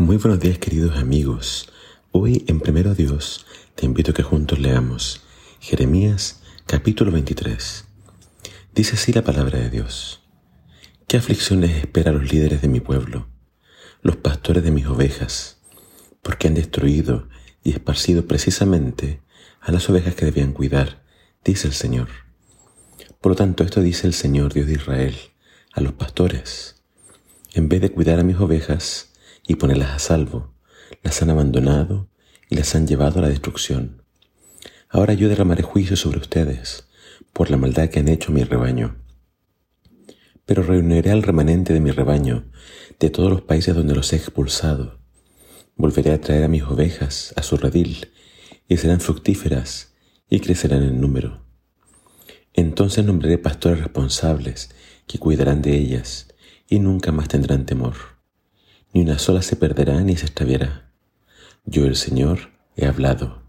Muy buenos días queridos amigos. Hoy en Primero Dios te invito a que juntos leamos Jeremías capítulo 23. Dice así la palabra de Dios. ¿Qué aflicción les espera a los líderes de mi pueblo, los pastores de mis ovejas, porque han destruido y esparcido precisamente a las ovejas que debían cuidar, dice el Señor. Por lo tanto, esto dice el Señor Dios de Israel a los pastores. En vez de cuidar a mis ovejas, y ponerlas a salvo. Las han abandonado y las han llevado a la destrucción. Ahora yo derramaré juicio sobre ustedes por la maldad que han hecho mi rebaño. Pero reuniré al remanente de mi rebaño de todos los países donde los he expulsado. Volveré a traer a mis ovejas a su redil y serán fructíferas y crecerán en número. Entonces nombraré pastores responsables que cuidarán de ellas y nunca más tendrán temor ni una sola se perderá ni se extraviará. Yo el Señor he hablado.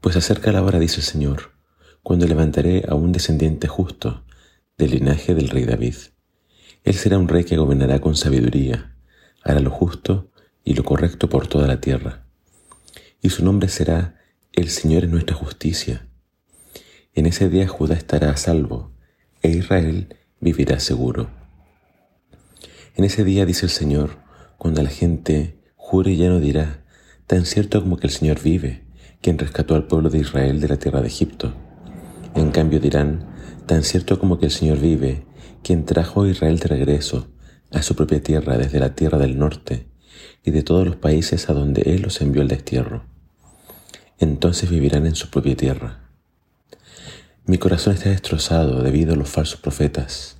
Pues acerca la hora, dice el Señor, cuando levantaré a un descendiente justo del linaje del rey David. Él será un rey que gobernará con sabiduría, hará lo justo y lo correcto por toda la tierra. Y su nombre será El Señor es nuestra justicia. En ese día Judá estará a salvo, e Israel vivirá seguro. En ese día, dice el Señor, cuando la gente jure ya no dirá, tan cierto como que el Señor vive, quien rescató al pueblo de Israel de la tierra de Egipto. En cambio dirán, tan cierto como que el Señor vive, quien trajo a Israel de regreso a su propia tierra desde la tierra del norte y de todos los países a donde Él los envió al destierro. Entonces vivirán en su propia tierra. Mi corazón está destrozado debido a los falsos profetas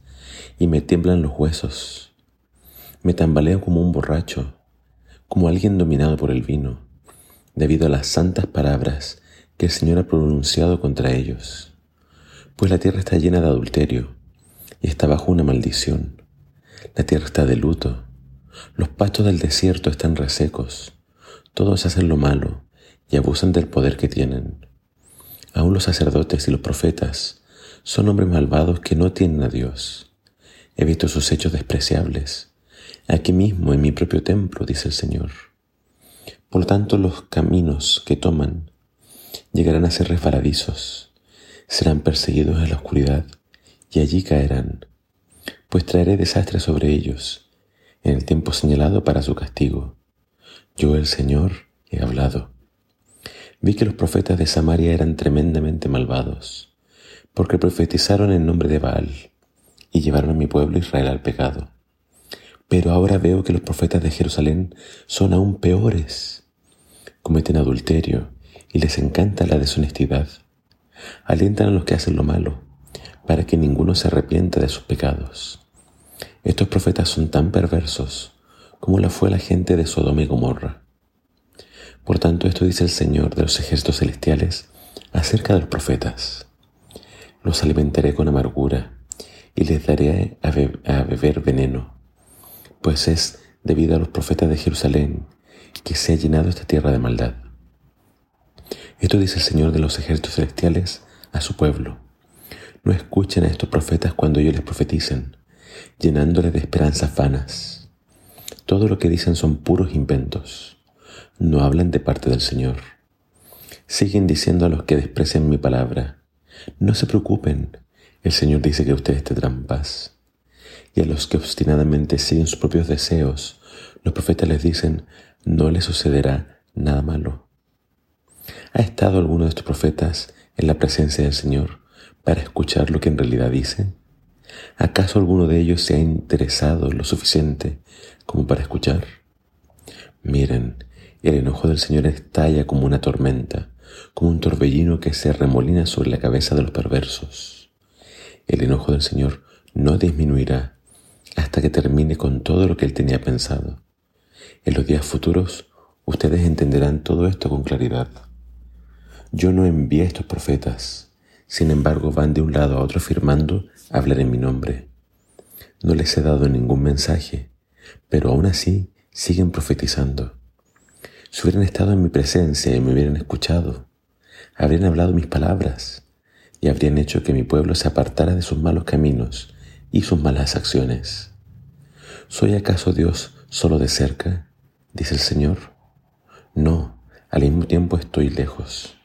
y me tiemblan los huesos me tambaleo como un borracho, como alguien dominado por el vino, debido a las santas palabras que el Señor ha pronunciado contra ellos. Pues la tierra está llena de adulterio y está bajo una maldición. La tierra está de luto. Los pastos del desierto están resecos. Todos hacen lo malo y abusan del poder que tienen. Aún los sacerdotes y los profetas son hombres malvados que no tienen a Dios. He visto sus hechos despreciables aquí mismo en mi propio templo, dice el Señor. Por tanto, los caminos que toman llegarán a ser resbaladizos, serán perseguidos en la oscuridad y allí caerán, pues traeré desastre sobre ellos en el tiempo señalado para su castigo. Yo, el Señor, he hablado. Vi que los profetas de Samaria eran tremendamente malvados, porque profetizaron en nombre de Baal y llevaron a mi pueblo Israel al pecado. Pero ahora veo que los profetas de Jerusalén son aún peores. Cometen adulterio y les encanta la deshonestidad. Alientan a los que hacen lo malo, para que ninguno se arrepienta de sus pecados. Estos profetas son tan perversos como la fue la gente de Sodoma y Gomorra. Por tanto, esto dice el Señor de los ejércitos celestiales acerca de los profetas. Los alimentaré con amargura y les daré a, beber veneno pues es debido a los profetas de Jerusalén que se ha llenado esta tierra de maldad. Esto dice el Señor de los ejércitos celestiales a su pueblo. No escuchen a estos profetas cuando ellos les profeticen, llenándoles de esperanzas vanas. Todo lo que dicen son puros inventos. No hablan de parte del Señor. Siguen diciendo a los que desprecian mi palabra, no se preocupen, el Señor dice que ustedes tendrán paz y a los que obstinadamente siguen sus propios deseos, los profetas les dicen, no les sucederá nada malo. ¿Ha estado alguno de estos profetas en la presencia del Señor para escuchar lo que en realidad dicen? ¿Acaso alguno de ellos se ha interesado lo suficiente como para escuchar? Miren, el enojo del Señor estalla como una tormenta, como un torbellino que se remolina sobre la cabeza de los perversos. El enojo del Señor no disminuirá hasta que termine con todo lo que él tenía pensado. En los días futuros ustedes entenderán todo esto con claridad. Yo no envié a estos profetas, sin embargo van de un lado a otro afirmando hablar en mi nombre. No les he dado ningún mensaje, pero aún así siguen profetizando. Si hubieran estado en mi presencia y me hubieran escuchado, habrían hablado mis palabras y habrían hecho que mi pueblo se apartara de sus malos caminos y sus malas acciones. ¿Soy acaso Dios solo de cerca dice el Señor. No, al mismo tiempo estoy lejos.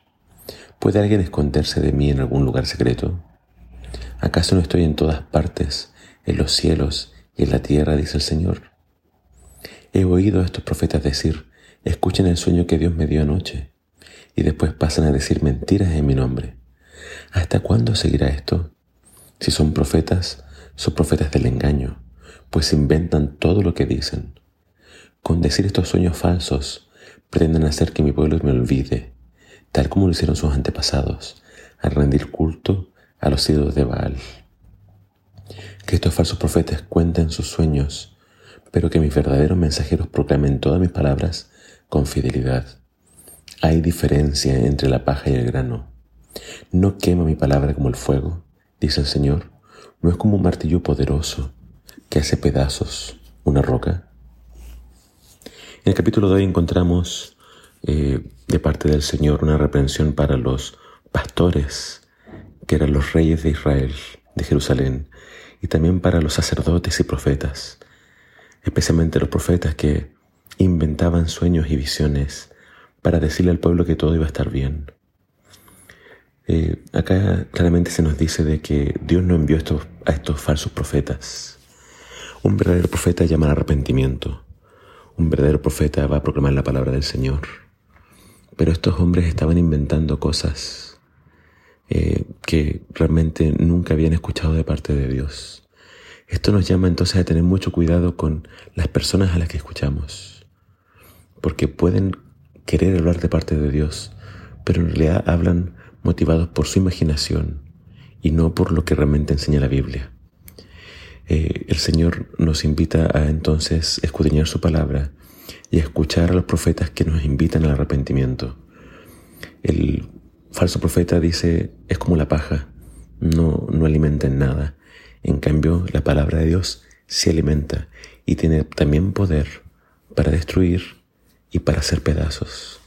¿Puede alguien esconderse de mí en algún lugar secreto? ¿Acaso no estoy en todas partes, en los cielos y en la tierra, dice el Señor? He oído a estos profetas decir, escuchen el sueño que Dios me dio anoche, y después pasan a decir mentiras en mi nombre. ¿Hasta cuándo seguirá esto? Si son profetas, son profetas del engaño, pues inventan todo lo que dicen. Con decir estos sueños falsos, pretenden hacer que mi pueblo me olvide, tal como lo hicieron sus antepasados, al rendir culto a los ídolos de Baal. Que estos falsos profetas cuenten sus sueños, pero que mis verdaderos mensajeros proclamen todas mis palabras con fidelidad. Hay diferencia entre la paja y el grano. No quema mi palabra como el fuego, dice el Señor. No es como un martillo poderoso que hace pedazos una roca. En el capítulo de hoy encontramos eh, de parte del Señor una reprensión para los pastores, que eran los reyes de Israel, de Jerusalén, y también para los sacerdotes y profetas, especialmente los profetas que inventaban sueños y visiones para decirle al pueblo que todo iba a estar bien. Eh, acá claramente se nos dice de que Dios no envió estos, a estos falsos profetas. Un verdadero profeta llama al arrepentimiento. Un verdadero profeta va a proclamar la palabra del Señor. Pero estos hombres estaban inventando cosas eh, que realmente nunca habían escuchado de parte de Dios. Esto nos llama entonces a tener mucho cuidado con las personas a las que escuchamos, porque pueden querer hablar de parte de Dios, pero en realidad hablan motivados por su imaginación y no por lo que realmente enseña la Biblia. Eh, el Señor nos invita a entonces escudriñar su palabra y a escuchar a los profetas que nos invitan al arrepentimiento. El falso profeta dice, es como la paja, no, no alimenta en nada. En cambio, la palabra de Dios se alimenta y tiene también poder para destruir y para hacer pedazos.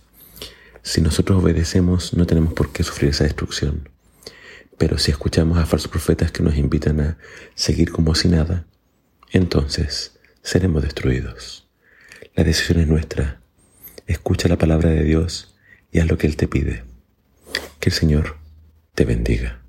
Si nosotros obedecemos, no tenemos por qué sufrir esa destrucción. Pero si escuchamos a falsos profetas que nos invitan a seguir como si nada, entonces seremos destruidos. La decisión es nuestra. Escucha la palabra de Dios y haz lo que Él te pide. Que el Señor te bendiga.